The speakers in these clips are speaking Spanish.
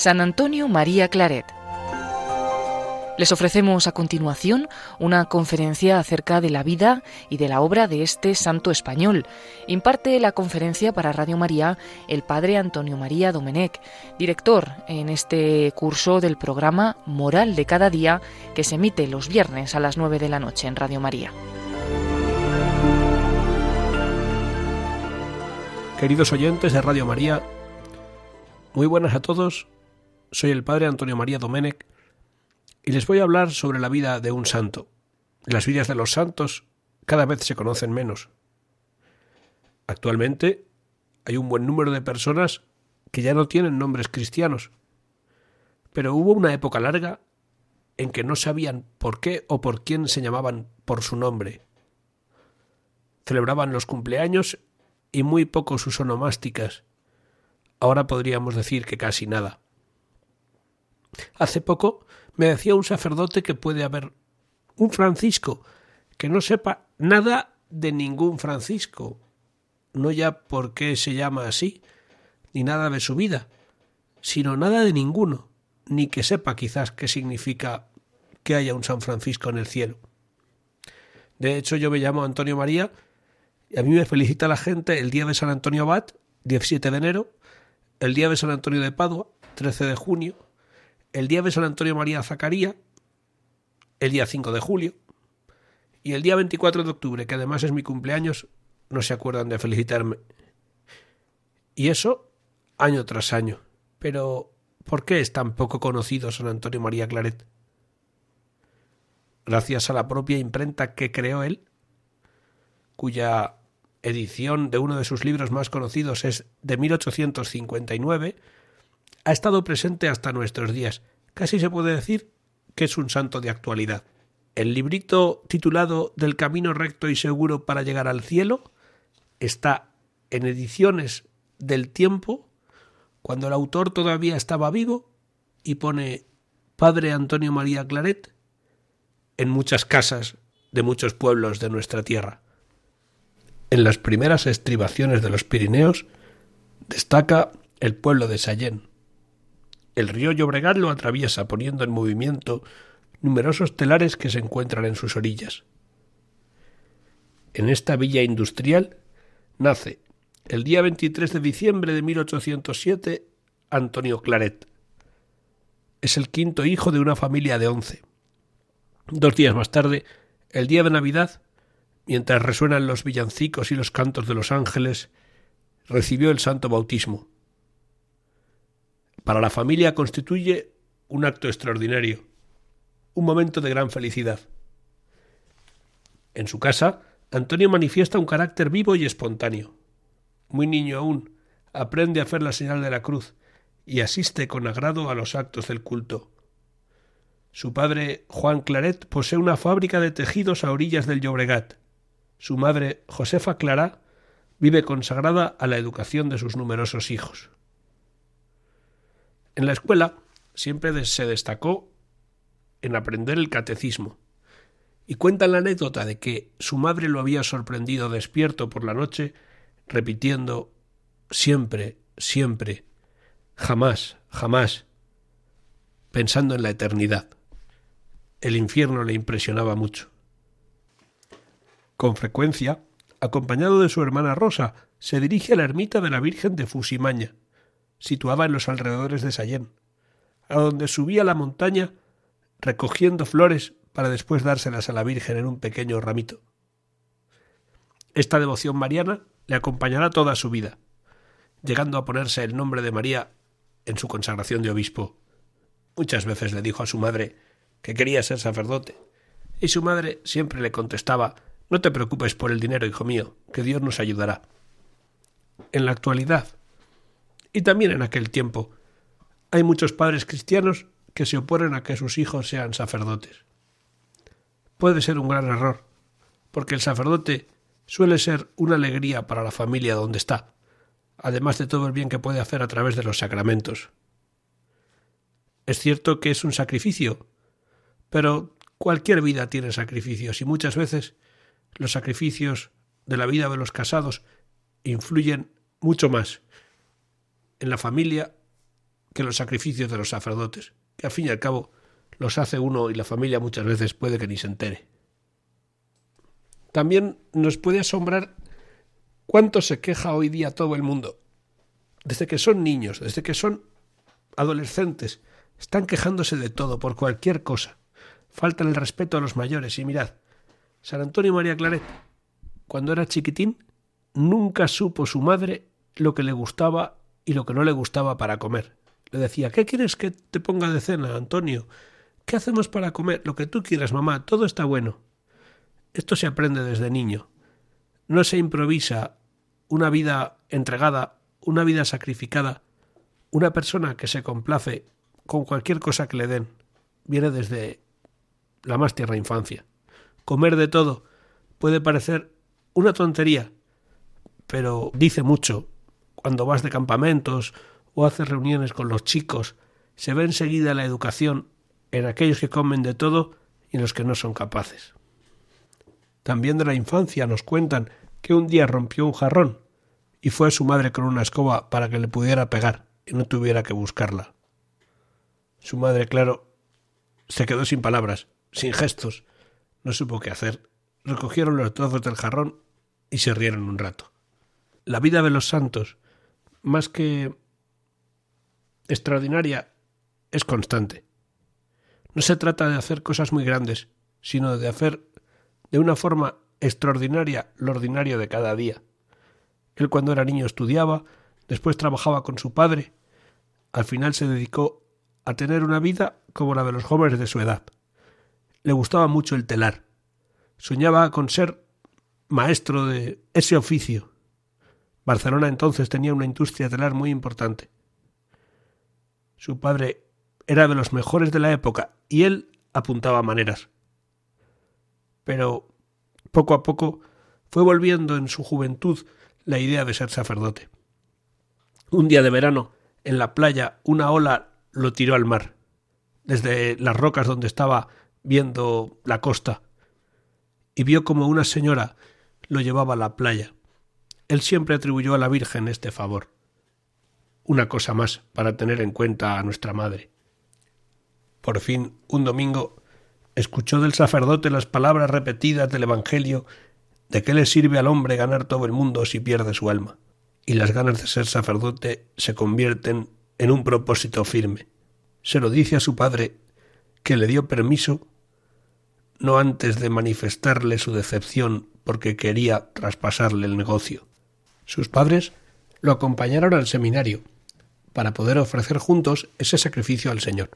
San Antonio María Claret. Les ofrecemos a continuación una conferencia acerca de la vida y de la obra de este santo español. Imparte la conferencia para Radio María el padre Antonio María Domenech, director en este curso del programa Moral de cada día que se emite los viernes a las 9 de la noche en Radio María. Queridos oyentes de Radio María, muy buenas a todos. Soy el padre Antonio María Domenech y les voy a hablar sobre la vida de un santo. Las vidas de los santos cada vez se conocen menos. Actualmente hay un buen número de personas que ya no tienen nombres cristianos, pero hubo una época larga en que no sabían por qué o por quién se llamaban por su nombre. Celebraban los cumpleaños y muy poco sus onomásticas. Ahora podríamos decir que casi nada. Hace poco me decía un sacerdote que puede haber un Francisco que no sepa nada de ningún Francisco, no ya por qué se llama así, ni nada de su vida, sino nada de ninguno, ni que sepa quizás qué significa que haya un San Francisco en el cielo. De hecho, yo me llamo Antonio María y a mí me felicita la gente el día de San Antonio Abad, 17 de enero, el día de San Antonio de Padua, 13 de junio, el día de San Antonio María Zacaría, el día 5 de julio, y el día 24 de octubre, que además es mi cumpleaños, no se acuerdan de felicitarme. Y eso año tras año. Pero, ¿por qué es tan poco conocido San Antonio María Claret? Gracias a la propia imprenta que creó él, cuya edición de uno de sus libros más conocidos es de 1859, ha estado presente hasta nuestros días. Casi se puede decir que es un santo de actualidad. El librito titulado Del camino recto y seguro para llegar al cielo está en ediciones del tiempo cuando el autor todavía estaba vivo y pone Padre Antonio María Claret en muchas casas de muchos pueblos de nuestra tierra. En las primeras estribaciones de los Pirineos destaca el pueblo de Sallén. El río Llobregat lo atraviesa poniendo en movimiento numerosos telares que se encuentran en sus orillas. En esta villa industrial nace el día 23 de diciembre de 1807 Antonio Claret. Es el quinto hijo de una familia de once. Dos días más tarde, el día de Navidad, mientras resuenan los villancicos y los cantos de los ángeles, recibió el santo bautismo. Para la familia constituye un acto extraordinario, un momento de gran felicidad. En su casa, Antonio manifiesta un carácter vivo y espontáneo. Muy niño aún, aprende a hacer la señal de la cruz y asiste con agrado a los actos del culto. Su padre, Juan Claret, posee una fábrica de tejidos a orillas del Llobregat. Su madre, Josefa Clara, vive consagrada a la educación de sus numerosos hijos. En la escuela siempre se destacó en aprender el catecismo, y cuenta la anécdota de que su madre lo había sorprendido despierto por la noche, repitiendo siempre, siempre, jamás, jamás, pensando en la eternidad. El infierno le impresionaba mucho. Con frecuencia, acompañado de su hermana Rosa, se dirige a la ermita de la Virgen de Fusimaña, situada en los alrededores de Sayén, a donde subía la montaña recogiendo flores para después dárselas a la Virgen en un pequeño ramito. Esta devoción mariana le acompañará toda su vida, llegando a ponerse el nombre de María en su consagración de obispo. Muchas veces le dijo a su madre que quería ser sacerdote, y su madre siempre le contestaba no te preocupes por el dinero, hijo mío, que Dios nos ayudará. En la actualidad, y también en aquel tiempo, hay muchos padres cristianos que se oponen a que sus hijos sean sacerdotes. Puede ser un gran error, porque el sacerdote suele ser una alegría para la familia donde está, además de todo el bien que puede hacer a través de los sacramentos. Es cierto que es un sacrificio, pero cualquier vida tiene sacrificios y muchas veces los sacrificios de la vida de los casados influyen mucho más en la familia que los sacrificios de los sacerdotes, que al fin y al cabo los hace uno y la familia muchas veces puede que ni se entere. También nos puede asombrar cuánto se queja hoy día todo el mundo. Desde que son niños, desde que son adolescentes, están quejándose de todo, por cualquier cosa. Faltan el respeto a los mayores. Y mirad, San Antonio María Claret, cuando era chiquitín, nunca supo su madre lo que le gustaba y lo que no le gustaba para comer. Le decía, ¿qué quieres que te ponga de cena, Antonio? ¿Qué hacemos para comer? Lo que tú quieras, mamá, todo está bueno. Esto se aprende desde niño. No se improvisa una vida entregada, una vida sacrificada, una persona que se complace con cualquier cosa que le den. Viene desde la más tierna infancia. Comer de todo puede parecer una tontería, pero dice mucho. Cuando vas de campamentos o haces reuniones con los chicos, se ve enseguida la educación en aquellos que comen de todo y en los que no son capaces. También de la infancia nos cuentan que un día rompió un jarrón y fue su madre con una escoba para que le pudiera pegar y no tuviera que buscarla. Su madre, claro, se quedó sin palabras, sin gestos, no supo qué hacer. Recogieron los trozos del jarrón y se rieron un rato. La vida de los santos, más que extraordinaria, es constante. No se trata de hacer cosas muy grandes, sino de hacer de una forma extraordinaria lo ordinario de cada día. Él cuando era niño estudiaba, después trabajaba con su padre, al final se dedicó a tener una vida como la de los jóvenes de su edad. Le gustaba mucho el telar. Soñaba con ser maestro de ese oficio. Barcelona entonces tenía una industria telar muy importante. Su padre era de los mejores de la época y él apuntaba maneras. Pero poco a poco fue volviendo en su juventud la idea de ser sacerdote. Un día de verano, en la playa, una ola lo tiró al mar, desde las rocas donde estaba viendo la costa, y vio como una señora lo llevaba a la playa. Él siempre atribuyó a la Virgen este favor. Una cosa más para tener en cuenta a nuestra madre. Por fin, un domingo, escuchó del sacerdote las palabras repetidas del Evangelio de qué le sirve al hombre ganar todo el mundo si pierde su alma, y las ganas de ser sacerdote se convierten en un propósito firme. Se lo dice a su padre, que le dio permiso, no antes de manifestarle su decepción porque quería traspasarle el negocio. Sus padres lo acompañaron al seminario, para poder ofrecer juntos ese sacrificio al Señor.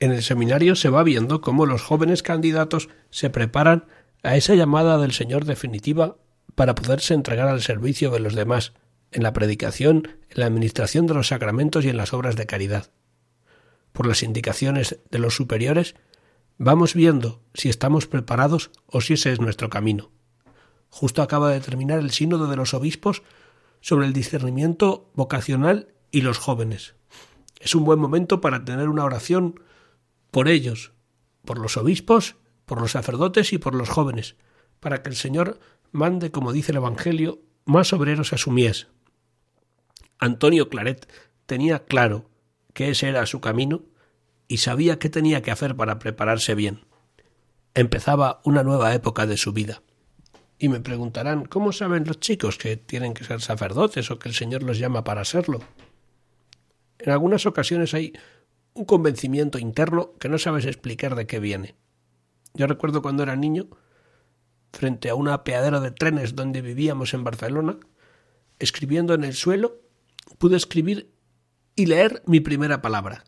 En el seminario se va viendo cómo los jóvenes candidatos se preparan a esa llamada del Señor definitiva para poderse entregar al servicio de los demás, en la predicación, en la administración de los sacramentos y en las obras de caridad. Por las indicaciones de los superiores, vamos viendo si estamos preparados o si ese es nuestro camino. Justo acaba de terminar el sínodo de los obispos sobre el discernimiento vocacional y los jóvenes. Es un buen momento para tener una oración por ellos, por los obispos, por los sacerdotes y por los jóvenes, para que el Señor mande, como dice el Evangelio, más obreros a su mies. Antonio Claret tenía claro que ese era su camino y sabía qué tenía que hacer para prepararse bien. Empezaba una nueva época de su vida. Y me preguntarán, ¿cómo saben los chicos que tienen que ser sacerdotes o que el Señor los llama para serlo? En algunas ocasiones hay un convencimiento interno que no sabes explicar de qué viene. Yo recuerdo cuando era niño, frente a un apeadero de trenes donde vivíamos en Barcelona, escribiendo en el suelo, pude escribir y leer mi primera palabra.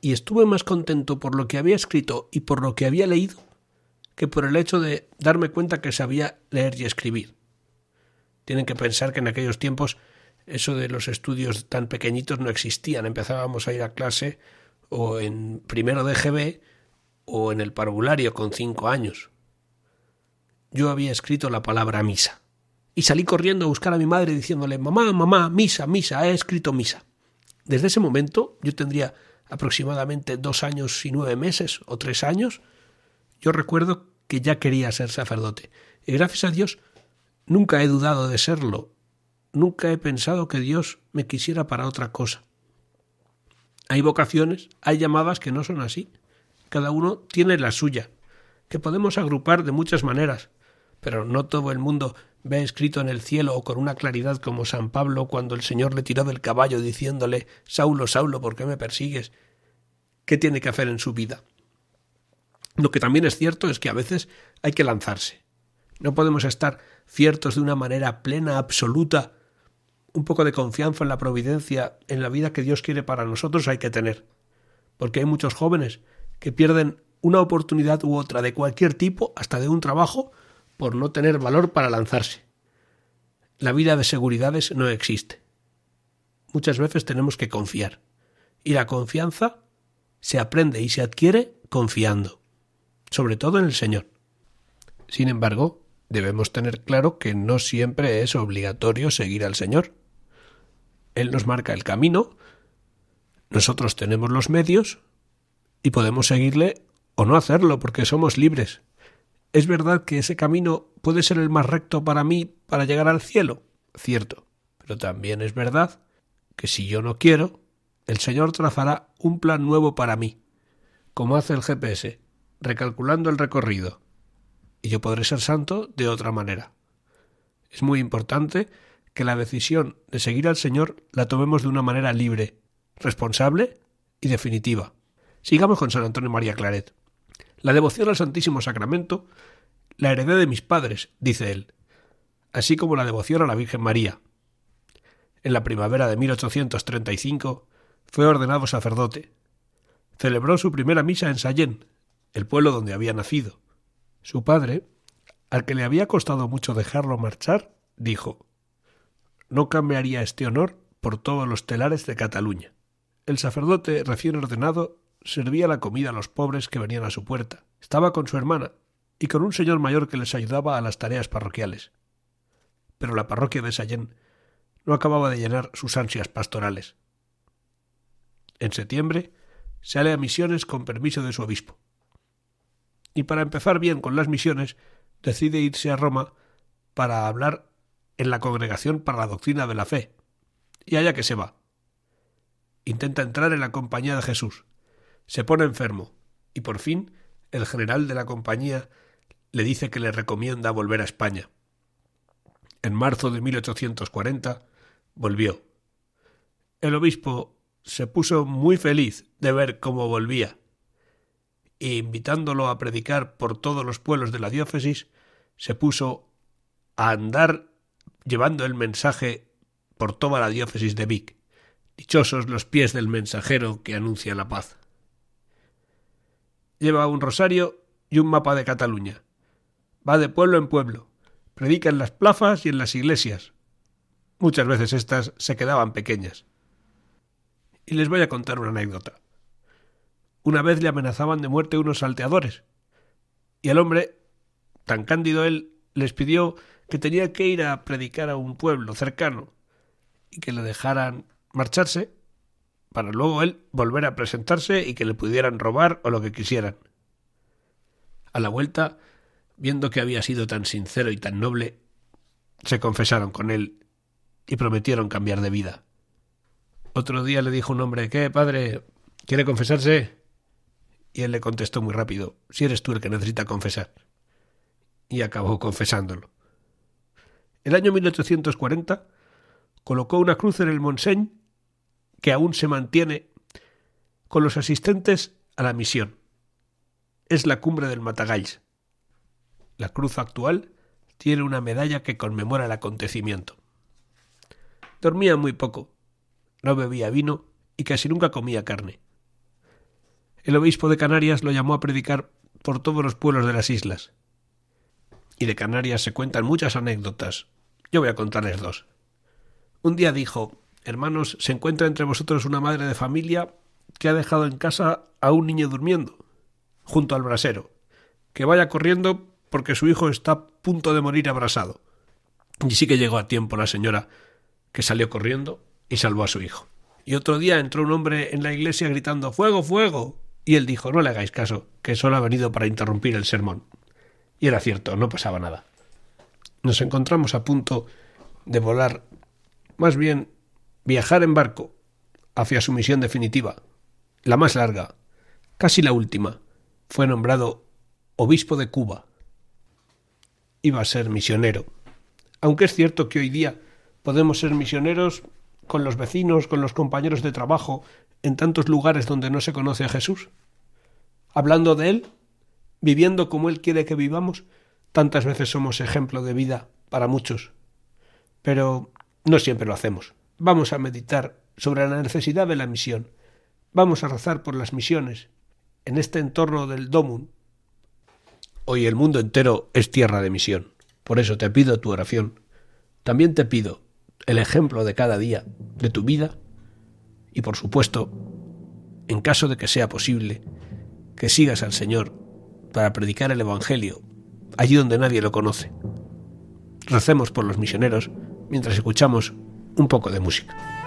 Y estuve más contento por lo que había escrito y por lo que había leído que por el hecho de darme cuenta que sabía leer y escribir. Tienen que pensar que en aquellos tiempos eso de los estudios tan pequeñitos no existían. Empezábamos a ir a clase o en primero de GB o en el parvulario con cinco años. Yo había escrito la palabra misa y salí corriendo a buscar a mi madre diciéndole mamá, mamá, misa, misa, he escrito misa. Desde ese momento yo tendría aproximadamente dos años y nueve meses o tres años. Yo recuerdo que ya quería ser sacerdote y gracias a Dios nunca he dudado de serlo Nunca he pensado que Dios me quisiera para otra cosa. Hay vocaciones, hay llamadas que no son así. Cada uno tiene la suya, que podemos agrupar de muchas maneras, pero no todo el mundo ve escrito en el cielo o con una claridad como San Pablo cuando el Señor le tiró del caballo diciéndole Saulo, Saulo, ¿por qué me persigues? ¿Qué tiene que hacer en su vida? Lo que también es cierto es que a veces hay que lanzarse. No podemos estar ciertos de una manera plena, absoluta. Un poco de confianza en la providencia, en la vida que Dios quiere para nosotros hay que tener. Porque hay muchos jóvenes que pierden una oportunidad u otra de cualquier tipo, hasta de un trabajo, por no tener valor para lanzarse. La vida de seguridades no existe. Muchas veces tenemos que confiar. Y la confianza se aprende y se adquiere confiando, sobre todo en el Señor. Sin embargo, debemos tener claro que no siempre es obligatorio seguir al Señor. Él nos marca el camino, nosotros tenemos los medios y podemos seguirle o no hacerlo porque somos libres. Es verdad que ese camino puede ser el más recto para mí para llegar al cielo, cierto, pero también es verdad que si yo no quiero, el Señor trazará un plan nuevo para mí, como hace el GPS, recalculando el recorrido, y yo podré ser santo de otra manera. Es muy importante que la decisión de seguir al Señor la tomemos de una manera libre, responsable y definitiva. Sigamos con San Antonio María Claret. La devoción al Santísimo Sacramento la heredé de mis padres, dice él, así como la devoción a la Virgen María. En la primavera de 1835 fue ordenado sacerdote. Celebró su primera misa en Sallén, el pueblo donde había nacido. Su padre, al que le había costado mucho dejarlo marchar, dijo No cambiaría este honor por todos los telares de Cataluña. El sacerdote recién ordenado servía la comida a los pobres que venían a su puerta. Estaba con su hermana y con un señor mayor que les ayudaba a las tareas parroquiales. Pero la parroquia de Sallén no acababa de llenar sus ansias pastorales. En septiembre sale a misiones con permiso de su obispo. Y para empezar bien con las misiones, decide irse a Roma para hablar en la Congregación para la Doctrina de la Fe. Y allá que se va. Intenta entrar en la compañía de Jesús, se pone enfermo y por fin el general de la compañía le dice que le recomienda volver a España. En marzo de 1840 volvió. El obispo se puso muy feliz de ver cómo volvía, e invitándolo a predicar por todos los pueblos de la diócesis, se puso a andar llevando el mensaje por toda la diócesis de Vic. Dichosos los pies del mensajero que anuncia la paz lleva un rosario y un mapa de Cataluña. Va de pueblo en pueblo, predica en las plazas y en las iglesias. Muchas veces estas se quedaban pequeñas. Y les voy a contar una anécdota. Una vez le amenazaban de muerte unos salteadores, y el hombre, tan cándido él, les pidió que tenía que ir a predicar a un pueblo cercano y que le dejaran marcharse para luego él volver a presentarse y que le pudieran robar o lo que quisieran. A la vuelta, viendo que había sido tan sincero y tan noble, se confesaron con él y prometieron cambiar de vida. Otro día le dijo un hombre ¿Qué, padre? ¿Quiere confesarse? Y él le contestó muy rápido Si eres tú el que necesita confesar. Y acabó confesándolo. El año 1840 colocó una cruz en el Monseigne que aún se mantiene con los asistentes a la misión. Es la cumbre del Matagalls. La cruz actual tiene una medalla que conmemora el acontecimiento. Dormía muy poco, no bebía vino y casi nunca comía carne. El obispo de Canarias lo llamó a predicar por todos los pueblos de las islas. Y de Canarias se cuentan muchas anécdotas. Yo voy a contarles dos. Un día dijo Hermanos, se encuentra entre vosotros una madre de familia que ha dejado en casa a un niño durmiendo, junto al brasero, que vaya corriendo porque su hijo está a punto de morir abrasado. Y sí que llegó a tiempo la señora, que salió corriendo y salvó a su hijo. Y otro día entró un hombre en la iglesia gritando Fuego, fuego. Y él dijo No le hagáis caso, que solo ha venido para interrumpir el sermón. Y era cierto, no pasaba nada. Nos encontramos a punto de volar, más bien viajar en barco hacia su misión definitiva, la más larga, casi la última, fue nombrado obispo de Cuba. Iba a ser misionero. Aunque es cierto que hoy día podemos ser misioneros con los vecinos, con los compañeros de trabajo, en tantos lugares donde no se conoce a Jesús. Hablando de Él, viviendo como Él quiere que vivamos, tantas veces somos ejemplo de vida para muchos. Pero no siempre lo hacemos. Vamos a meditar sobre la necesidad de la misión. Vamos a rezar por las misiones en este entorno del Domun. Hoy el mundo entero es tierra de misión. Por eso te pido tu oración. También te pido el ejemplo de cada día de tu vida y por supuesto, en caso de que sea posible, que sigas al Señor para predicar el Evangelio allí donde nadie lo conoce. Recemos por los misioneros mientras escuchamos un poco de música.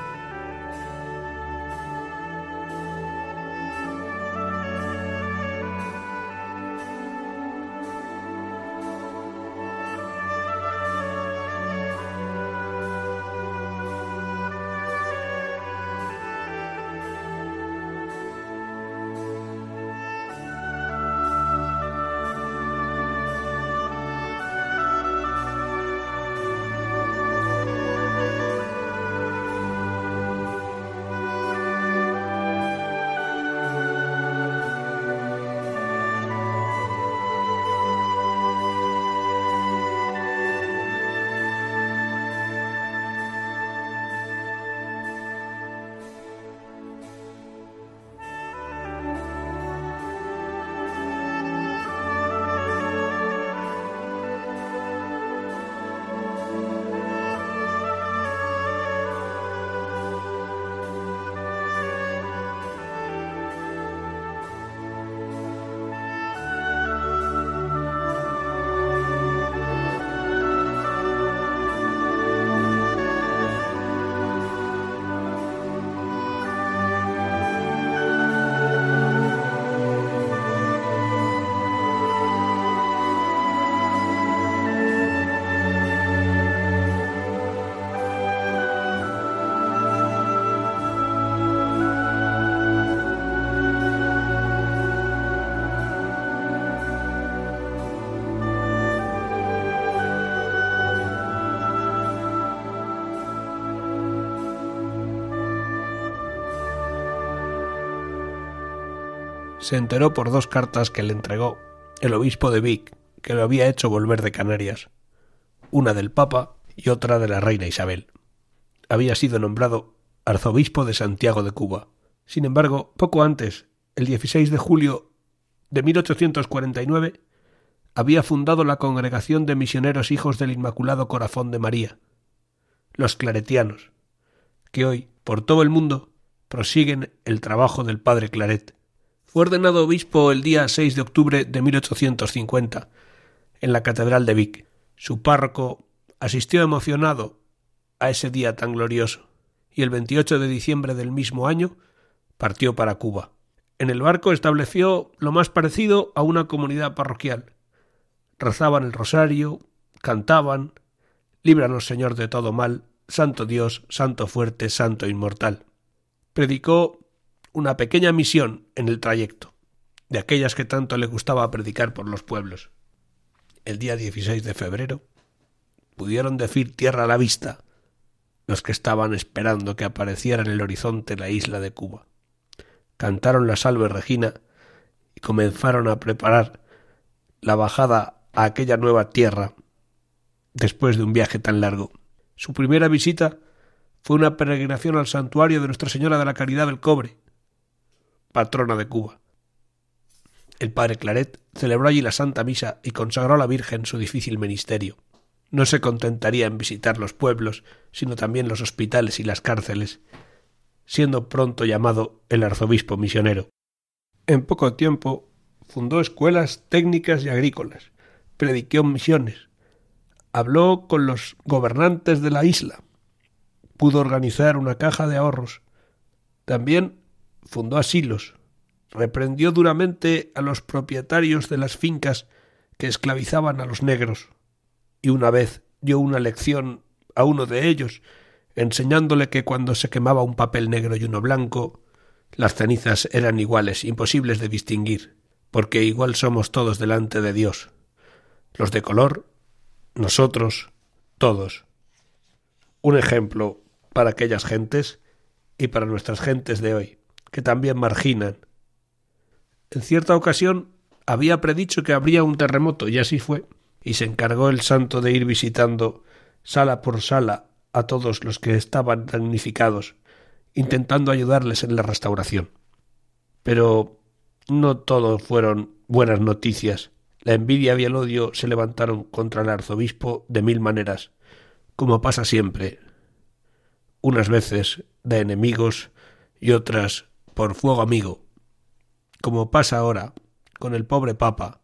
Se enteró por dos cartas que le entregó el obispo de Vic, que lo había hecho volver de Canarias, una del Papa y otra de la reina Isabel. Había sido nombrado arzobispo de Santiago de Cuba. Sin embargo, poco antes, el 16 de julio de 1849, había fundado la Congregación de Misioneros Hijos del Inmaculado Corazón de María, los claretianos, que hoy, por todo el mundo, prosiguen el trabajo del Padre Claret, fue ordenado obispo el día 6 de octubre de 1850 en la Catedral de Vic. Su párroco asistió emocionado a ese día tan glorioso y el 28 de diciembre del mismo año partió para Cuba. En el barco estableció lo más parecido a una comunidad parroquial. Rezaban el rosario, cantaban, líbranos Señor de todo mal, Santo Dios, Santo fuerte, Santo inmortal. Predicó una pequeña misión en el trayecto, de aquellas que tanto le gustaba predicar por los pueblos. El día 16 de febrero pudieron decir tierra a la vista los que estaban esperando que apareciera en el horizonte la isla de Cuba. Cantaron la salve Regina y comenzaron a preparar la bajada a aquella nueva tierra después de un viaje tan largo. Su primera visita fue una peregrinación al santuario de Nuestra Señora de la Caridad del Cobre, patrona de Cuba. El padre Claret celebró allí la Santa Misa y consagró a la Virgen su difícil ministerio. No se contentaría en visitar los pueblos, sino también los hospitales y las cárceles, siendo pronto llamado el arzobispo misionero. En poco tiempo fundó escuelas técnicas y agrícolas, predicó misiones, habló con los gobernantes de la isla, pudo organizar una caja de ahorros. También fundó asilos, reprendió duramente a los propietarios de las fincas que esclavizaban a los negros, y una vez dio una lección a uno de ellos, enseñándole que cuando se quemaba un papel negro y uno blanco, Las cenizas eran iguales, imposibles de distinguir, porque igual somos todos delante de Dios. Los de color, nosotros, todos. Un ejemplo para aquellas gentes y para nuestras gentes de hoy, que también marginan. En cierta ocasión había predicho que habría un terremoto, y así fue, y se encargó el santo de ir visitando sala por sala a todos los que estaban damnificados, intentando ayudarles en la restauración. Pero no todo fueron buenas noticias. La envidia y el odio se levantaron contra el arzobispo de mil maneras, como pasa siempre, unas veces de enemigos y otras por fuego amigo, como pasa ahora con el pobre Papa,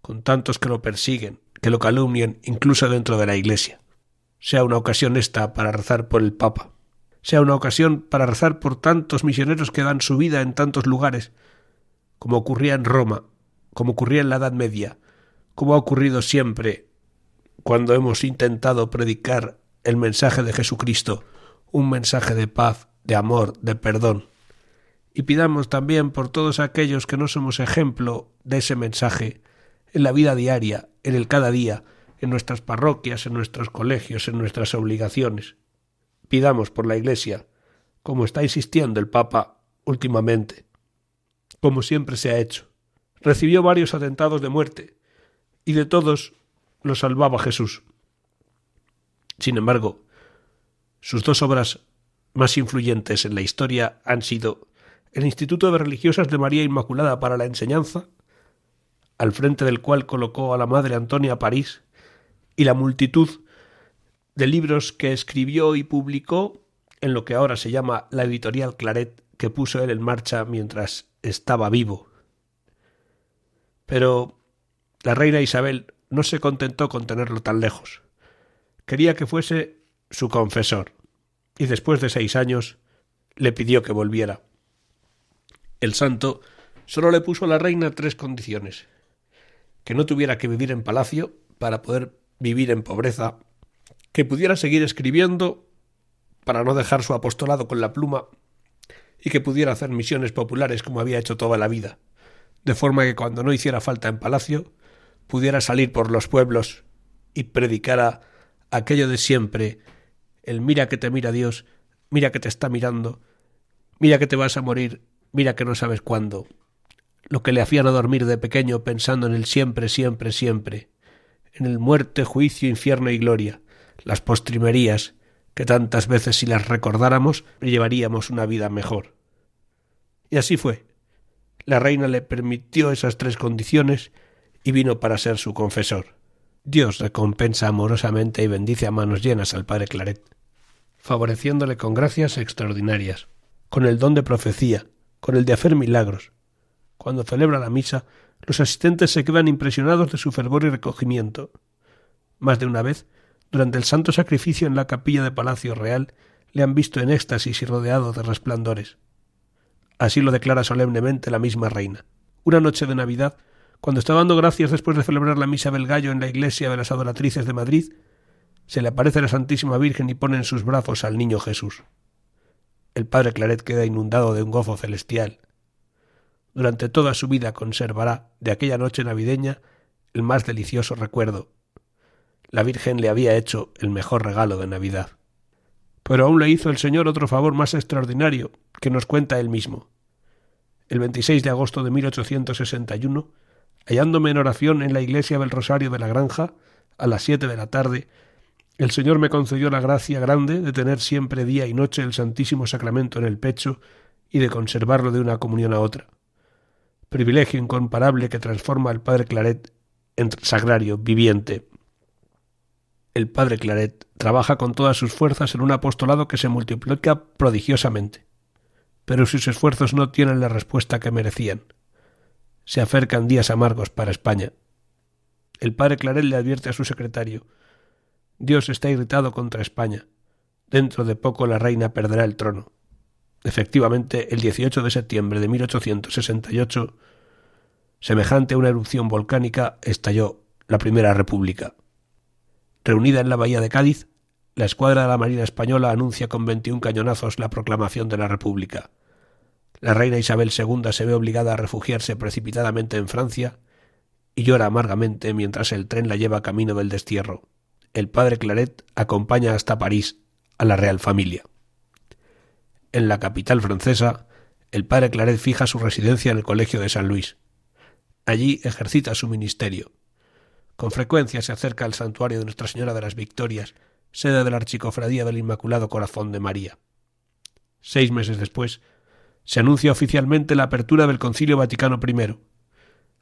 con tantos que lo persiguen, que lo calumnian incluso dentro de la Iglesia. Sea una ocasión esta para rezar por el Papa, sea una ocasión para rezar por tantos misioneros que dan su vida en tantos lugares, como ocurría en Roma, como ocurría en la Edad Media, como ha ocurrido siempre cuando hemos intentado predicar el mensaje de Jesucristo, un mensaje de paz, de amor, de perdón. Y pidamos también por todos aquellos que no somos ejemplo de ese mensaje en la vida diaria, en el cada día, en nuestras parroquias, en nuestros colegios, en nuestras obligaciones. Pidamos por la Iglesia, como está insistiendo el Papa últimamente, como siempre se ha hecho. Recibió varios atentados de muerte, y de todos los salvaba Jesús. Sin embargo, sus dos obras más influyentes en la historia han sido el Instituto de Religiosas de María Inmaculada para la Enseñanza, al frente del cual colocó a la Madre Antonia París, y la multitud de libros que escribió y publicó en lo que ahora se llama la editorial Claret que puso él en marcha mientras estaba vivo. Pero la reina Isabel no se contentó con tenerlo tan lejos. Quería que fuese su confesor, y después de seis años le pidió que volviera. El santo solo le puso a la reina tres condiciones. Que no tuviera que vivir en palacio para poder vivir en pobreza, que pudiera seguir escribiendo para no dejar su apostolado con la pluma. Y que pudiera hacer misiones populares como había hecho toda la vida, de forma que cuando no hiciera falta en palacio, pudiera salir por los pueblos y predicara aquello de siempre, el mira que te mira Dios, mira que te está mirando, mira que te vas a morir, mira que no sabes cuándo, lo que le hacían a dormir de pequeño pensando en el siempre, siempre, siempre, en el muerte, juicio, infierno y gloria, las postrimerías, que tantas veces si las recordáramos llevaríamos una vida mejor. Y así fue. La reina le permitió esas tres condiciones y vino para ser su confesor. Dios recompensa amorosamente y bendice a manos llenas al padre Claret, favoreciéndole con gracias extraordinarias, con el don de profecía, con el de hacer milagros. Cuando celebra la misa, los asistentes se quedan impresionados de su fervor y recogimiento. Más de una vez, durante el santo sacrificio en la capilla de Palacio Real, le han visto en éxtasis y rodeado de resplandores. Así lo declara solemnemente la misma reina. Una noche de Navidad, cuando está dando gracias después de celebrar la misa del gallo en la iglesia de las adoratrices de Madrid, se le aparece la Santísima Virgen y pone en sus brazos al niño Jesús. El padre Claret queda inundado de un gozo celestial durante toda su vida conservará de aquella noche navideña el más delicioso recuerdo. La Virgen le había hecho el mejor regalo de Navidad. Pero aún le hizo el Señor otro favor más extraordinario, que nos cuenta él mismo. El 26 de agosto de 1861, hallándome en oración en la iglesia del Rosario de la Granja, a las siete de la tarde, el Señor me concedió la gracia grande de tener siempre día y noche el Santísimo Sacramento en el pecho y de conservarlo de una comunión a otra privilegio incomparable que transforma al padre Claret en sagrario viviente. El padre Claret trabaja con todas sus fuerzas en un apostolado que se multiplica prodigiosamente, pero sus esfuerzos no tienen la respuesta que merecían. Se acercan días amargos para España. El padre Claret le advierte a su secretario Dios está irritado contra España. Dentro de poco la reina perderá el trono. Efectivamente, el 18 de septiembre de 1868, semejante a una erupción volcánica, estalló la Primera República. Reunida en la bahía de Cádiz, la escuadra de la Marina Española anuncia con 21 cañonazos la proclamación de la República. La reina Isabel II se ve obligada a refugiarse precipitadamente en Francia y llora amargamente mientras el tren la lleva camino del destierro. El padre Claret acompaña hasta París a la real familia. En la capital francesa, el padre Claret fija su residencia en el Colegio de San Luis. Allí ejercita su ministerio. Con frecuencia se acerca al santuario de Nuestra Señora de las Victorias, sede de la Archicofradía del Inmaculado Corazón de María. Seis meses después, se anuncia oficialmente la apertura del Concilio Vaticano I.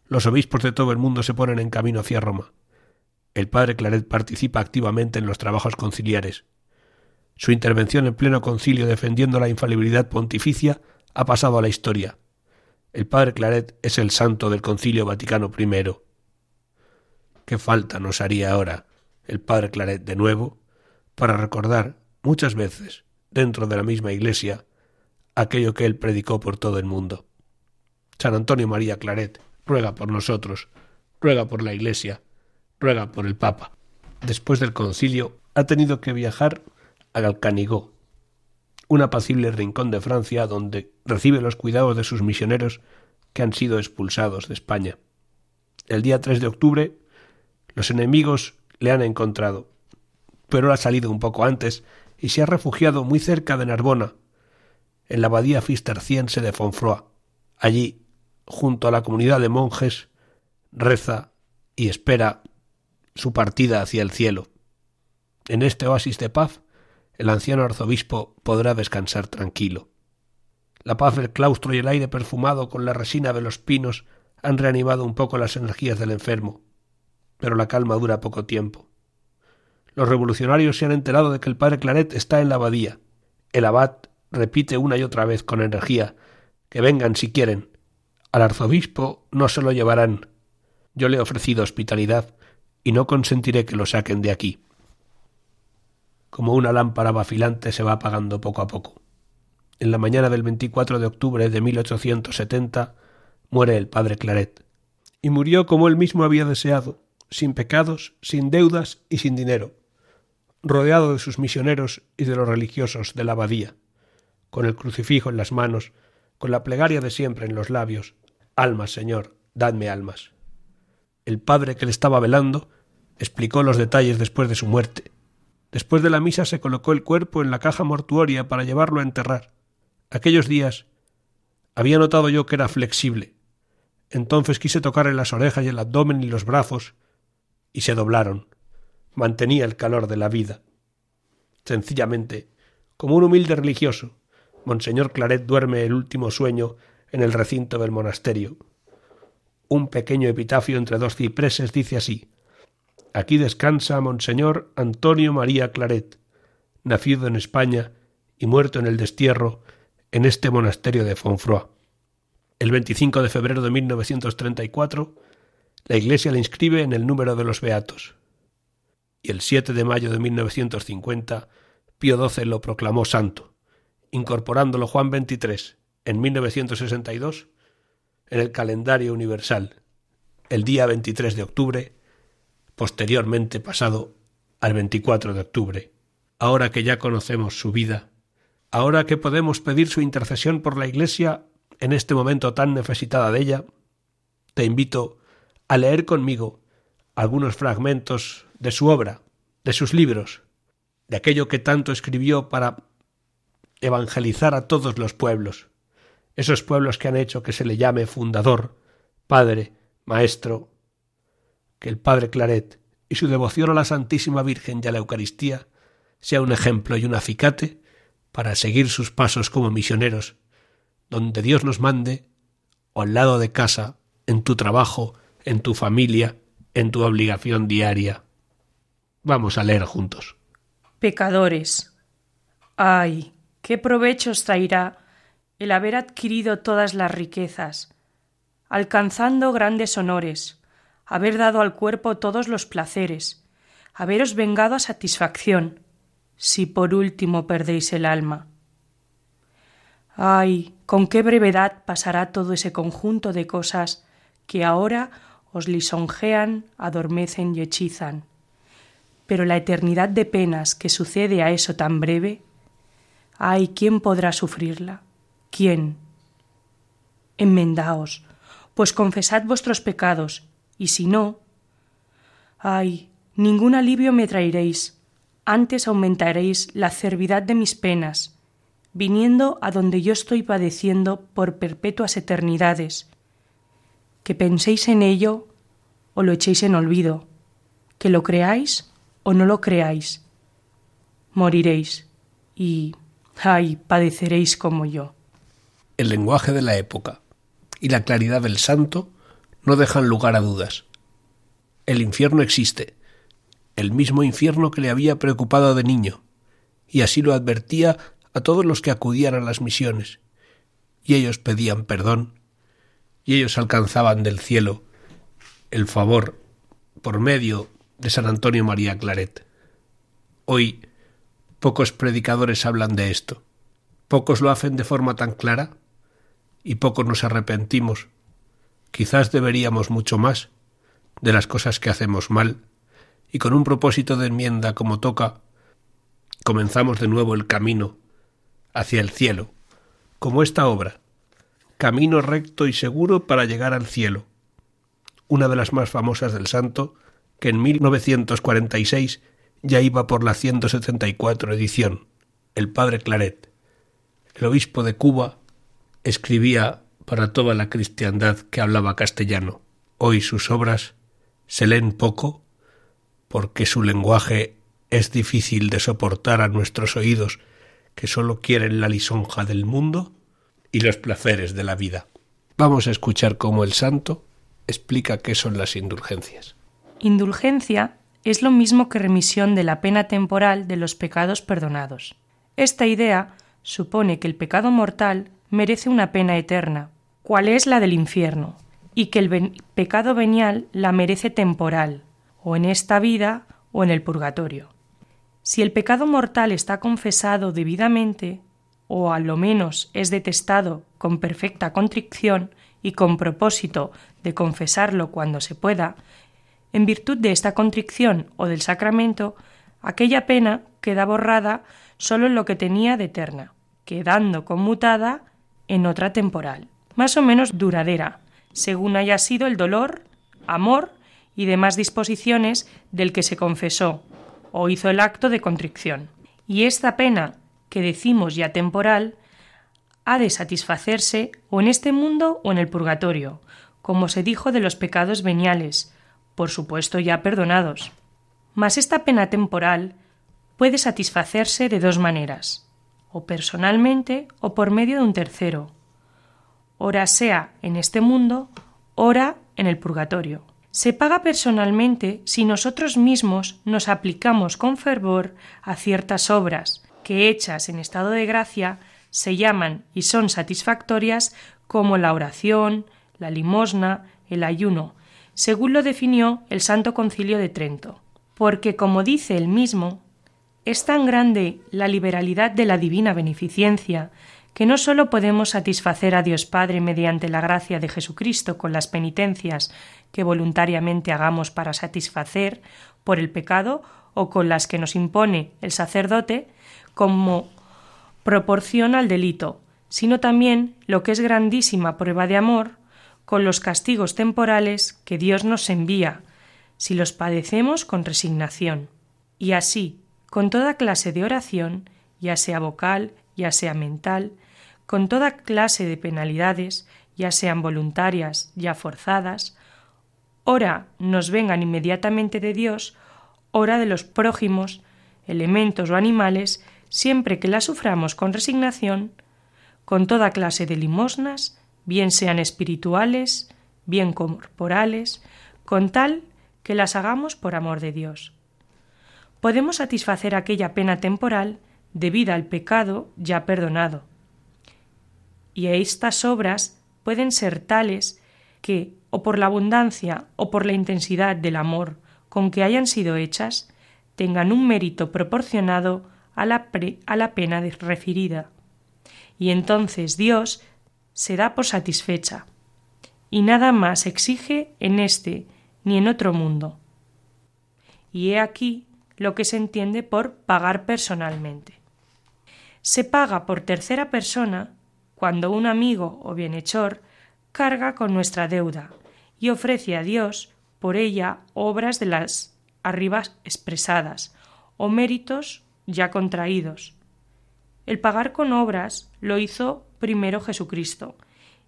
Los obispos de todo el mundo se ponen en camino hacia Roma. El padre Claret participa activamente en los trabajos conciliares. Su intervención en pleno concilio defendiendo la infalibilidad pontificia ha pasado a la historia. El padre Claret es el santo del Concilio Vaticano I. ¿Qué falta nos haría ahora el padre Claret de nuevo para recordar muchas veces, dentro de la misma iglesia, aquello que él predicó por todo el mundo? San Antonio María Claret ruega por nosotros, ruega por la iglesia, por el Papa. Después del concilio ha tenido que viajar a Galcanigó, un apacible rincón de Francia donde recibe los cuidados de sus misioneros que han sido expulsados de España. El día 3 de octubre los enemigos le han encontrado, pero ha salido un poco antes y se ha refugiado muy cerca de Narbona, en la abadía cisterciense de Fonfroy. Allí, junto a la comunidad de monjes, reza y espera su partida hacia el cielo. En este oasis de paz, el anciano arzobispo podrá descansar tranquilo. La paz del claustro y el aire perfumado con la resina de los pinos han reanimado un poco las energías del enfermo pero la calma dura poco tiempo. Los revolucionarios se han enterado de que el padre Claret está en la abadía. El abad repite una y otra vez con energía que vengan si quieren. Al arzobispo no se lo llevarán. Yo le he ofrecido hospitalidad y no consentiré que lo saquen de aquí. Como una lámpara vacilante se va apagando poco a poco. En la mañana del 24 de octubre de 1870 muere el padre Claret. Y murió como él mismo había deseado, sin pecados, sin deudas y sin dinero, rodeado de sus misioneros y de los religiosos de la abadía, con el crucifijo en las manos, con la plegaria de siempre en los labios, Almas, Señor, dadme almas. El padre que le estaba velando explicó los detalles después de su muerte. Después de la misa se colocó el cuerpo en la caja mortuoria para llevarlo a enterrar. Aquellos días había notado yo que era flexible. Entonces quise tocarle las orejas y el abdomen y los brazos y se doblaron. Mantenía el calor de la vida. Sencillamente, como un humilde religioso, Monseñor Claret duerme el último sueño en el recinto del monasterio. Un pequeño epitafio entre dos cipreses dice así Aquí descansa Monseñor Antonio María Claret, nacido en España y muerto en el destierro en este monasterio de Fonfroy. El 25 de febrero de 1934 la Iglesia le inscribe en el número de los beatos. Y el 7 de mayo de 1950, Pío XII lo proclamó santo, incorporándolo Juan XXIII en 1962 en el calendario universal, el día 23 de octubre, posteriormente pasado al 24 de octubre. Ahora que ya conocemos su vida, ahora que podemos pedir su intercesión por la Iglesia en este momento tan necesitada de ella, te invito a leer conmigo algunos fragmentos de su obra, de sus libros, de aquello que tanto escribió para evangelizar a todos los pueblos, esos pueblos que han hecho que se le llame fundador, padre, maestro, que el padre Claret y su devoción a la Santísima Virgen y a la Eucaristía sea un ejemplo y un acicate para seguir sus pasos como misioneros, donde Dios nos mande, o al lado de casa, en tu trabajo, en tu familia, en tu obligación diaria. Vamos a leer juntos. Pecadores. Ay, qué provechos traerá el haber adquirido todas las riquezas, alcanzando grandes honores, haber dado al cuerpo todos los placeres, haberos vengado a satisfacción, si por último perdéis el alma. Ay, con qué brevedad pasará todo ese conjunto de cosas que ahora os lisonjean, adormecen y hechizan. Pero la eternidad de penas que sucede a eso tan breve, ay, ¿quién podrá sufrirla? ¿Quién? enmendaos, pues confesad vuestros pecados, y si no, ay, ningún alivio me traeréis, antes aumentaréis la cervidad de mis penas, viniendo a donde yo estoy padeciendo por perpetuas eternidades. Que penséis en ello o lo echéis en olvido, que lo creáis o no lo creáis. Moriréis y, ay, padeceréis como yo. El lenguaje de la época y la claridad del santo no dejan lugar a dudas. El infierno existe, el mismo infierno que le había preocupado de niño, y así lo advertía a todos los que acudían a las misiones, y ellos pedían perdón, y ellos alcanzaban del cielo el favor por medio de San Antonio María Claret. Hoy pocos predicadores hablan de esto, pocos lo hacen de forma tan clara, y pocos nos arrepentimos. Quizás deberíamos mucho más de las cosas que hacemos mal, y con un propósito de enmienda como toca, comenzamos de nuevo el camino hacia el cielo, como esta obra, camino recto y seguro para llegar al cielo, una de las más famosas del santo, que en 1946 ya iba por la 174 edición, el padre Claret. El obispo de Cuba escribía para toda la cristiandad que hablaba castellano. Hoy sus obras se leen poco porque su lenguaje es difícil de soportar a nuestros oídos que sólo quieren la lisonja del mundo y los placeres de la vida. Vamos a escuchar cómo el santo explica qué son las indulgencias. Indulgencia es lo mismo que remisión de la pena temporal de los pecados perdonados. Esta idea supone que el pecado mortal merece una pena eterna, cual es la del infierno, y que el pecado venial la merece temporal, o en esta vida o en el purgatorio. Si el pecado mortal está confesado debidamente, o a lo menos es detestado con perfecta contrición y con propósito de confesarlo cuando se pueda, en virtud de esta contrición o del sacramento, aquella pena queda borrada solo en lo que tenía de eterna, quedando conmutada en otra temporal, más o menos duradera, según haya sido el dolor, amor y demás disposiciones del que se confesó, o hizo el acto de contrición. Y esta pena, que decimos ya temporal, ha de satisfacerse o en este mundo o en el purgatorio, como se dijo de los pecados veniales, por supuesto ya perdonados. Mas esta pena temporal puede satisfacerse de dos maneras, o personalmente o por medio de un tercero, ora sea en este mundo, ora en el purgatorio se paga personalmente si nosotros mismos nos aplicamos con fervor a ciertas obras que, hechas en estado de gracia, se llaman y son satisfactorias como la oración, la limosna, el ayuno, según lo definió el Santo Concilio de Trento. Porque, como dice él mismo, es tan grande la liberalidad de la divina beneficencia que no sólo podemos satisfacer a Dios Padre mediante la gracia de Jesucristo con las penitencias que voluntariamente hagamos para satisfacer por el pecado o con las que nos impone el sacerdote como proporción al delito, sino también lo que es grandísima prueba de amor con los castigos temporales que Dios nos envía, si los padecemos con resignación. Y así, con toda clase de oración, ya sea vocal, ya sea mental, con toda clase de penalidades, ya sean voluntarias, ya forzadas, ora nos vengan inmediatamente de Dios, ora de los prójimos, elementos o animales, siempre que las suframos con resignación, con toda clase de limosnas, bien sean espirituales, bien corporales, con tal que las hagamos por amor de Dios. Podemos satisfacer aquella pena temporal debida al pecado ya perdonado. Y estas obras pueden ser tales que o por la abundancia o por la intensidad del amor con que hayan sido hechas, tengan un mérito proporcionado a la, a la pena referida. Y entonces Dios se da por satisfecha, y nada más exige en este ni en otro mundo. Y he aquí lo que se entiende por pagar personalmente. Se paga por tercera persona cuando un amigo o bienhechor carga con nuestra deuda y ofrece a Dios por ella obras de las arriba expresadas o méritos ya contraídos. El pagar con obras lo hizo primero Jesucristo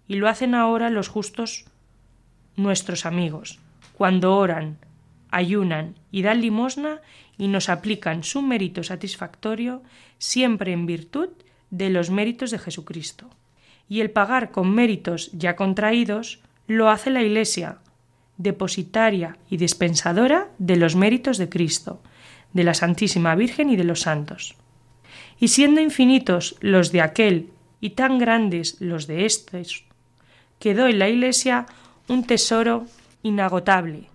y lo hacen ahora los justos nuestros amigos, cuando oran, ayunan y dan limosna y nos aplican su mérito satisfactorio siempre en virtud de los méritos de Jesucristo. Y el pagar con méritos ya contraídos lo hace la Iglesia, depositaria y dispensadora de los méritos de Cristo, de la Santísima Virgen y de los santos. Y siendo infinitos los de aquel y tan grandes los de estos, quedó en la Iglesia un tesoro inagotable,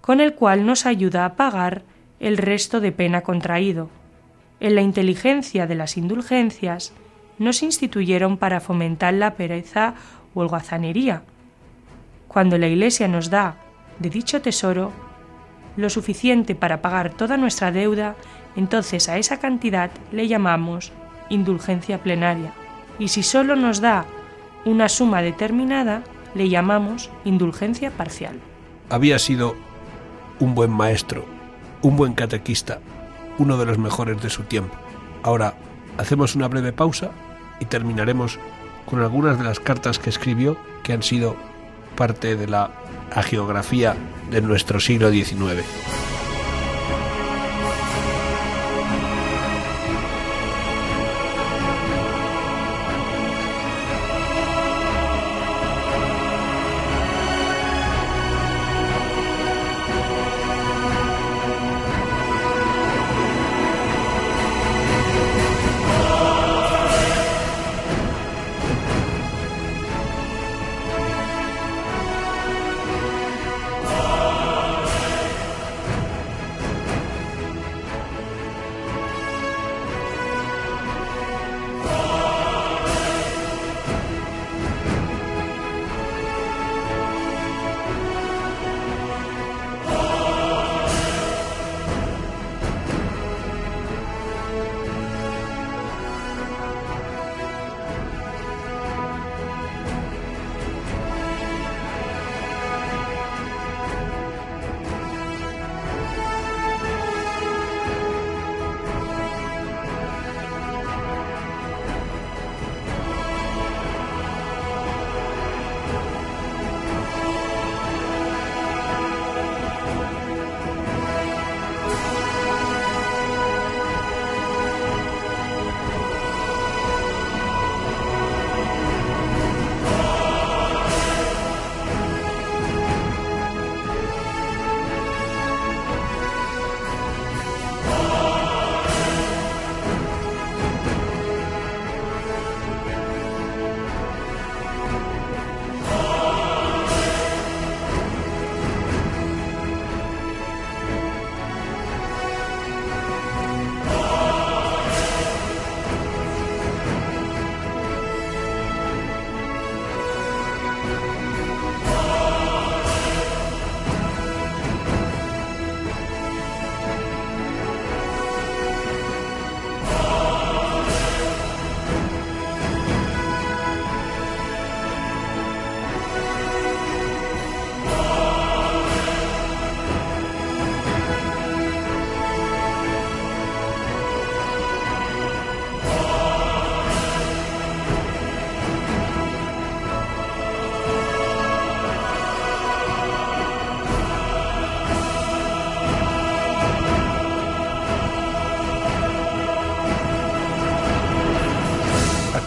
con el cual nos ayuda a pagar el resto de pena contraído. En la inteligencia de las indulgencias no se instituyeron para fomentar la pereza o holgazanería. Cuando la Iglesia nos da de dicho tesoro lo suficiente para pagar toda nuestra deuda, entonces a esa cantidad le llamamos indulgencia plenaria. Y si solo nos da una suma determinada, le llamamos indulgencia parcial. Había sido un buen maestro, un buen catequista, uno de los mejores de su tiempo. Ahora hacemos una breve pausa y terminaremos con algunas de las cartas que escribió que han sido parte de la geografía de nuestro siglo XIX.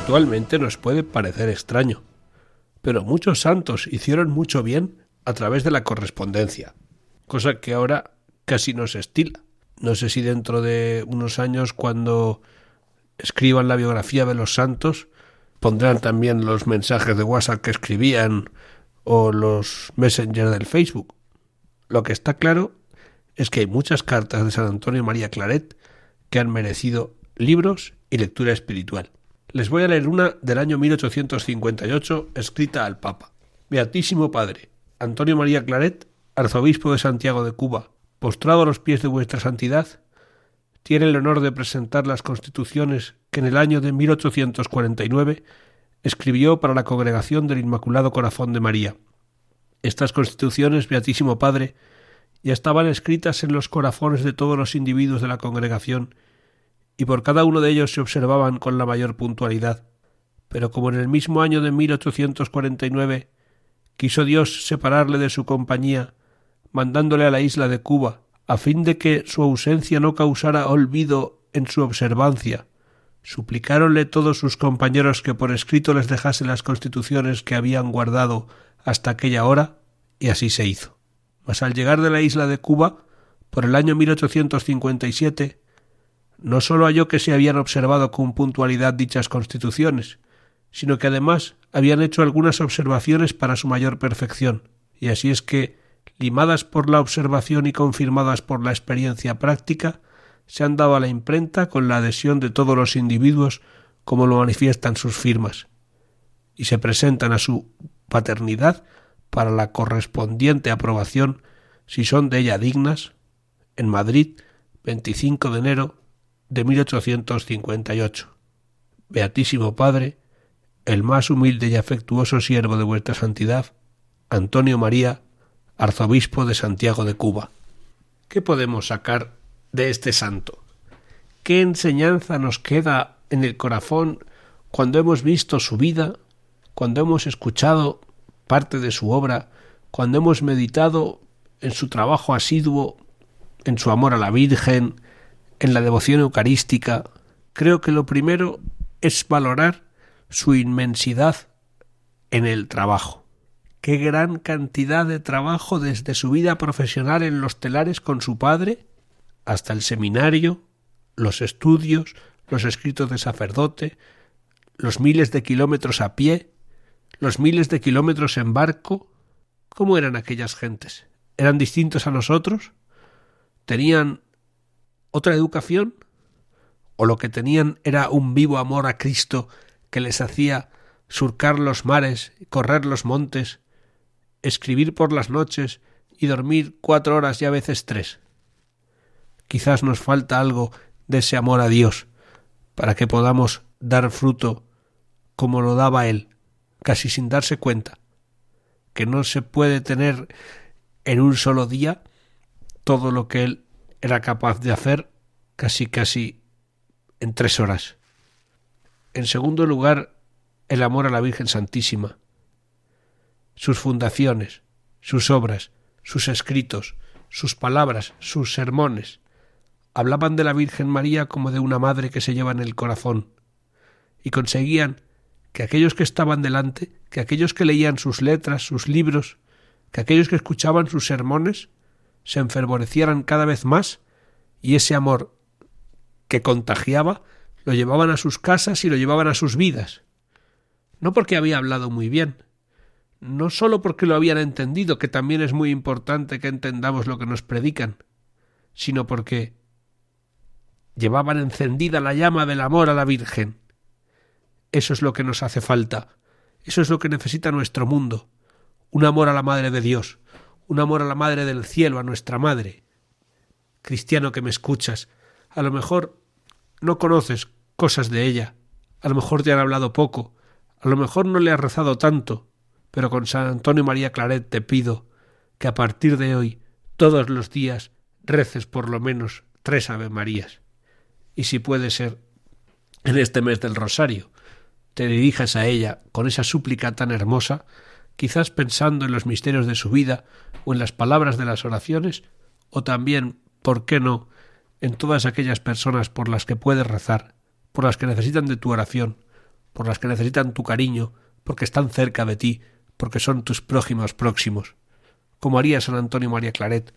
Actualmente nos puede parecer extraño, pero muchos santos hicieron mucho bien a través de la correspondencia, cosa que ahora casi no se estila. No sé si dentro de unos años, cuando escriban la biografía de los santos, pondrán también los mensajes de WhatsApp que escribían o los messengers del Facebook. Lo que está claro es que hay muchas cartas de San Antonio María Claret que han merecido libros y lectura espiritual. Les voy a leer una del año 1858 escrita al Papa. Beatísimo Padre, Antonio María Claret, arzobispo de Santiago de Cuba, postrado a los pies de vuestra santidad, tiene el honor de presentar las constituciones que en el año de 1849 escribió para la Congregación del Inmaculado Corazón de María. Estas constituciones, Beatísimo Padre, ya estaban escritas en los corazones de todos los individuos de la congregación, y por cada uno de ellos se observaban con la mayor puntualidad. Pero como en el mismo año de 1849 quiso Dios separarle de su compañía, mandándole a la isla de Cuba, a fin de que su ausencia no causara olvido en su observancia, suplicáronle todos sus compañeros que por escrito les dejase las constituciones que habían guardado hasta aquella hora, y así se hizo. Mas al llegar de la isla de Cuba, por el año 1857, no sólo halló que se habían observado con puntualidad dichas constituciones, sino que además habían hecho algunas observaciones para su mayor perfección, y así es que, limadas por la observación y confirmadas por la experiencia práctica, se han dado a la imprenta con la adhesión de todos los individuos como lo manifiestan sus firmas, y se presentan a su paternidad para la correspondiente aprobación, si son de ella dignas, en Madrid, 25 de enero de 1858. Beatísimo Padre, el más humilde y afectuoso siervo de vuestra santidad, Antonio María, arzobispo de Santiago de Cuba. ¿Qué podemos sacar de este santo? ¿Qué enseñanza nos queda en el corazón cuando hemos visto su vida, cuando hemos escuchado parte de su obra, cuando hemos meditado en su trabajo asiduo, en su amor a la Virgen, en la devoción eucarística, creo que lo primero es valorar su inmensidad en el trabajo. Qué gran cantidad de trabajo desde su vida profesional en los telares con su padre hasta el seminario, los estudios, los escritos de sacerdote, los miles de kilómetros a pie, los miles de kilómetros en barco. ¿Cómo eran aquellas gentes? ¿Eran distintos a nosotros? ¿Tenían otra educación? ¿O lo que tenían era un vivo amor a Cristo que les hacía surcar los mares, correr los montes, escribir por las noches y dormir cuatro horas y a veces tres? Quizás nos falta algo de ese amor a Dios para que podamos dar fruto como lo daba Él, casi sin darse cuenta, que no se puede tener en un solo día todo lo que Él era capaz de hacer casi casi en tres horas. En segundo lugar, el amor a la Virgen Santísima, sus fundaciones, sus obras, sus escritos, sus palabras, sus sermones, hablaban de la Virgen María como de una madre que se lleva en el corazón, y conseguían que aquellos que estaban delante, que aquellos que leían sus letras, sus libros, que aquellos que escuchaban sus sermones, se enfervorecieran cada vez más, y ese amor que contagiaba lo llevaban a sus casas y lo llevaban a sus vidas. No porque había hablado muy bien, no sólo porque lo habían entendido, que también es muy importante que entendamos lo que nos predican, sino porque llevaban encendida la llama del amor a la Virgen. Eso es lo que nos hace falta, eso es lo que necesita nuestro mundo, un amor a la Madre de Dios, un amor a la Madre del Cielo, a nuestra Madre. Cristiano que me escuchas, a lo mejor no conoces cosas de ella, a lo mejor te han hablado poco, a lo mejor no le has rezado tanto, pero con San Antonio María Claret te pido que a partir de hoy, todos los días, reces por lo menos tres Ave Marías y si puede ser en este mes del Rosario, te dirijas a ella con esa súplica tan hermosa, quizás pensando en los misterios de su vida o en las palabras de las oraciones, o también, ¿por qué no?, en todas aquellas personas por las que puedes rezar, por las que necesitan de tu oración, por las que necesitan tu cariño, porque están cerca de ti, porque son tus prójimos próximos, como haría San Antonio María Claret,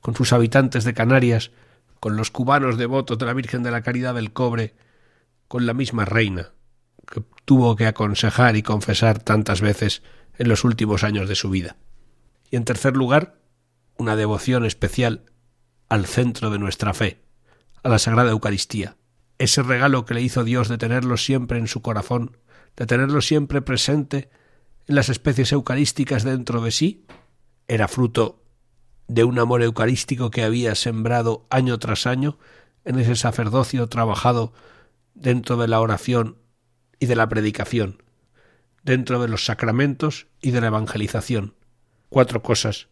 con sus habitantes de Canarias, con los cubanos devotos de la Virgen de la Caridad del Cobre, con la misma reina, que tuvo que aconsejar y confesar tantas veces en los últimos años de su vida. Y en tercer lugar, una devoción especial al centro de nuestra fe, a la Sagrada Eucaristía, ese regalo que le hizo Dios de tenerlo siempre en su corazón, de tenerlo siempre presente en las especies eucarísticas dentro de sí, era fruto de un amor eucarístico que había sembrado año tras año en ese sacerdocio trabajado dentro de la oración y de la predicación, dentro de los sacramentos y de la evangelización. Cuatro cosas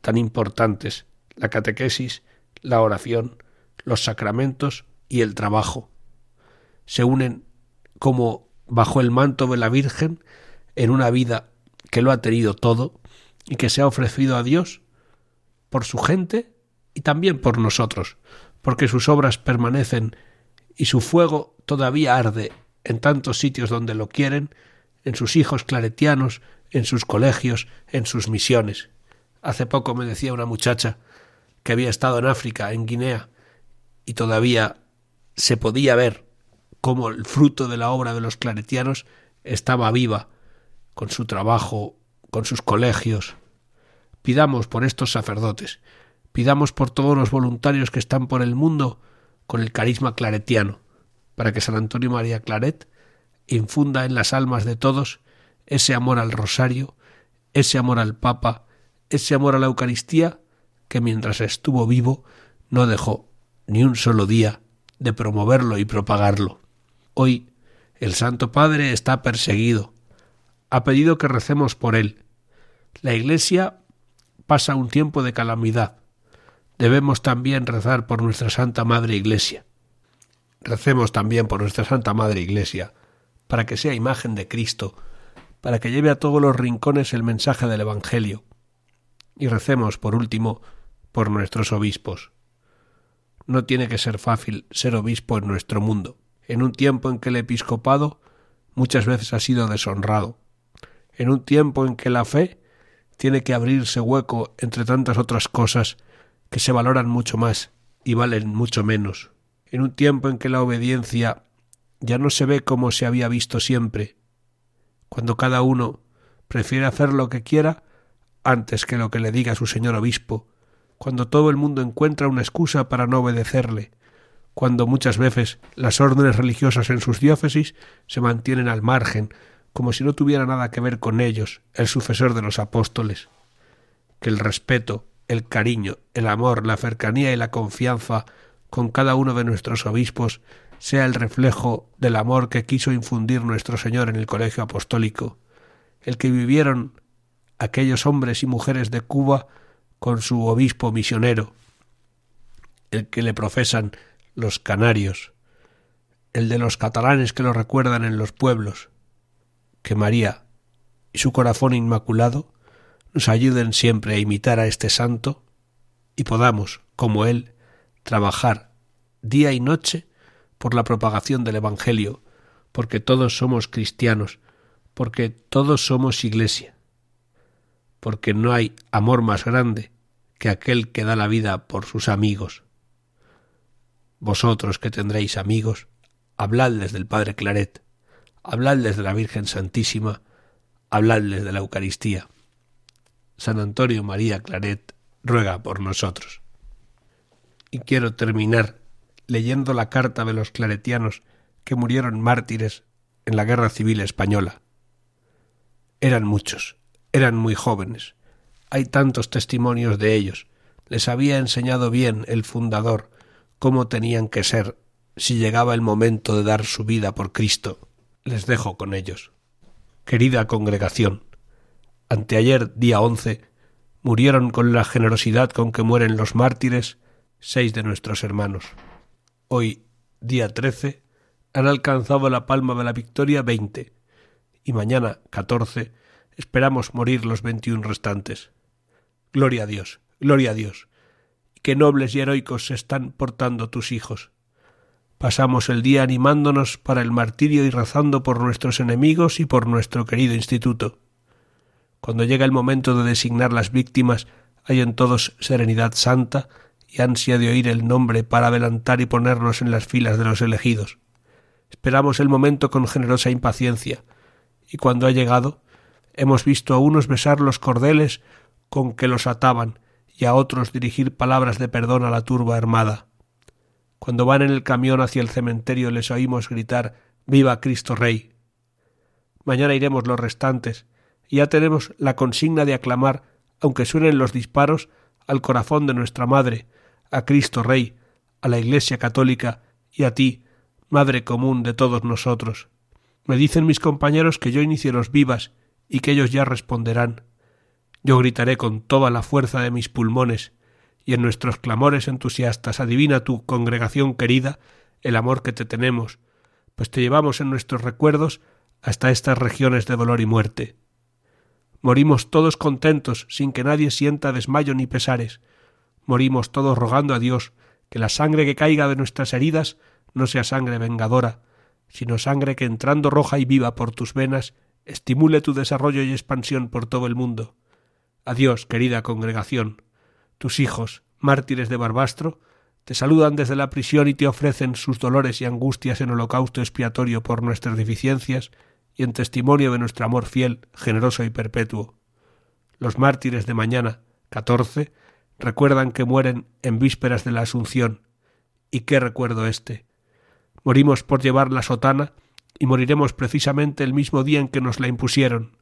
tan importantes la catequesis, la oración, los sacramentos y el trabajo. Se unen como bajo el manto de la Virgen en una vida que lo ha tenido todo y que se ha ofrecido a Dios por su gente y también por nosotros, porque sus obras permanecen y su fuego todavía arde en tantos sitios donde lo quieren, en sus hijos claretianos, en sus colegios, en sus misiones. Hace poco me decía una muchacha que había estado en África, en Guinea, y todavía se podía ver cómo el fruto de la obra de los claretianos estaba viva, con su trabajo, con sus colegios. Pidamos por estos sacerdotes, pidamos por todos los voluntarios que están por el mundo con el carisma claretiano, para que San Antonio María Claret infunda en las almas de todos ese amor al rosario, ese amor al Papa, ese amor a la Eucaristía, que mientras estuvo vivo no dejó ni un solo día de promoverlo y propagarlo. Hoy el Santo Padre está perseguido. Ha pedido que recemos por él. La Iglesia pasa un tiempo de calamidad. Debemos también rezar por nuestra Santa Madre Iglesia. Recemos también por nuestra Santa Madre Iglesia, para que sea imagen de Cristo, para que lleve a todos los rincones el mensaje del Evangelio, y recemos, por último, por nuestros obispos. No tiene que ser fácil ser obispo en nuestro mundo, en un tiempo en que el episcopado muchas veces ha sido deshonrado, en un tiempo en que la fe tiene que abrirse hueco entre tantas otras cosas que se valoran mucho más y valen mucho menos, en un tiempo en que la obediencia ya no se ve como se había visto siempre, cuando cada uno prefiere hacer lo que quiera antes que lo que le diga su señor obispo, cuando todo el mundo encuentra una excusa para no obedecerle, cuando muchas veces las órdenes religiosas en sus diócesis se mantienen al margen, como si no tuviera nada que ver con ellos, el sucesor de los apóstoles. Que el respeto, el cariño, el amor, la cercanía y la confianza con cada uno de nuestros obispos sea el reflejo del amor que quiso infundir nuestro Señor en el colegio apostólico, el que vivieron aquellos hombres y mujeres de Cuba con su obispo misionero, el que le profesan los canarios, el de los catalanes que lo recuerdan en los pueblos, que María y su corazón inmaculado nos ayuden siempre a imitar a este santo y podamos, como él, trabajar día y noche por la propagación del Evangelio, porque todos somos cristianos, porque todos somos iglesia porque no hay amor más grande que aquel que da la vida por sus amigos. Vosotros que tendréis amigos, habladles del Padre Claret, habladles de la Virgen Santísima, habladles de la Eucaristía. San Antonio María Claret ruega por nosotros. Y quiero terminar leyendo la carta de los claretianos que murieron mártires en la Guerra Civil Española. Eran muchos eran muy jóvenes. Hay tantos testimonios de ellos. Les había enseñado bien el fundador cómo tenían que ser si llegaba el momento de dar su vida por Cristo. Les dejo con ellos. Querida congregación, anteayer día once murieron con la generosidad con que mueren los mártires seis de nuestros hermanos. Hoy, día trece, han alcanzado la palma de la victoria veinte, y mañana, catorce, esperamos morir los veintiún restantes. Gloria a Dios, gloria a Dios. Qué nobles y heroicos se están portando tus hijos. Pasamos el día animándonos para el martirio y rezando por nuestros enemigos y por nuestro querido instituto. Cuando llega el momento de designar las víctimas, hay en todos serenidad santa y ansia de oír el nombre para adelantar y ponernos en las filas de los elegidos. Esperamos el momento con generosa impaciencia, y cuando ha llegado, Hemos visto a unos besar los cordeles con que los ataban y a otros dirigir palabras de perdón a la turba armada. Cuando van en el camión hacia el cementerio les oímos gritar Viva Cristo Rey. Mañana iremos los restantes, y ya tenemos la consigna de aclamar, aunque suenen los disparos, al corazón de nuestra Madre, a Cristo Rey, a la Iglesia Católica y a ti, Madre común de todos nosotros. Me dicen mis compañeros que yo inicié los vivas y que ellos ya responderán. Yo gritaré con toda la fuerza de mis pulmones, y en nuestros clamores entusiastas adivina tu congregación querida el amor que te tenemos, pues te llevamos en nuestros recuerdos hasta estas regiones de dolor y muerte. Morimos todos contentos, sin que nadie sienta desmayo ni pesares. Morimos todos rogando a Dios que la sangre que caiga de nuestras heridas no sea sangre vengadora, sino sangre que entrando roja y viva por tus venas estimule tu desarrollo y expansión por todo el mundo. Adiós, querida congregación. Tus hijos, mártires de Barbastro, te saludan desde la prisión y te ofrecen sus dolores y angustias en holocausto expiatorio por nuestras deficiencias y en testimonio de nuestro amor fiel, generoso y perpetuo. Los mártires de mañana, catorce, recuerdan que mueren en vísperas de la Asunción. ¿Y qué recuerdo este? Morimos por llevar la sotana y moriremos precisamente el mismo día en que nos la impusieron.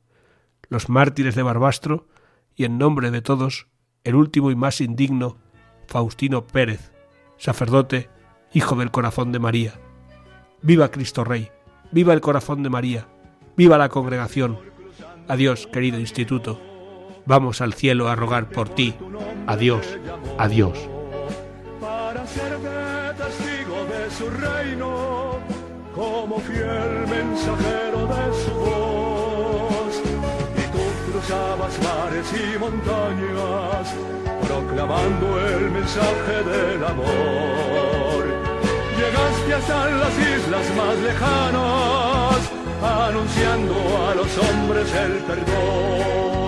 Los mártires de Barbastro, y en nombre de todos, el último y más indigno, Faustino Pérez, sacerdote, hijo del corazón de María. Viva Cristo Rey, viva el corazón de María, viva la congregación. Adiós, querido instituto. Vamos al cielo a rogar por ti. Adiós, adiós. Para ser testigo de su reino, como fiel mensajero de su voz. Y tú cruzabas mares y montañas, proclamando el mensaje del amor. Llegaste hasta las islas más lejanas, anunciando a los hombres el perdón.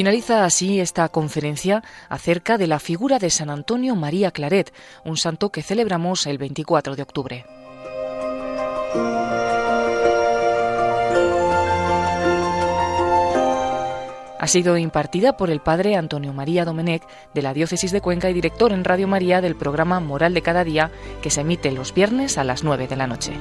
Finaliza así esta conferencia acerca de la figura de San Antonio María Claret, un santo que celebramos el 24 de octubre. Ha sido impartida por el padre Antonio María Domenech de la Diócesis de Cuenca y director en Radio María del programa Moral de Cada Día que se emite los viernes a las 9 de la noche.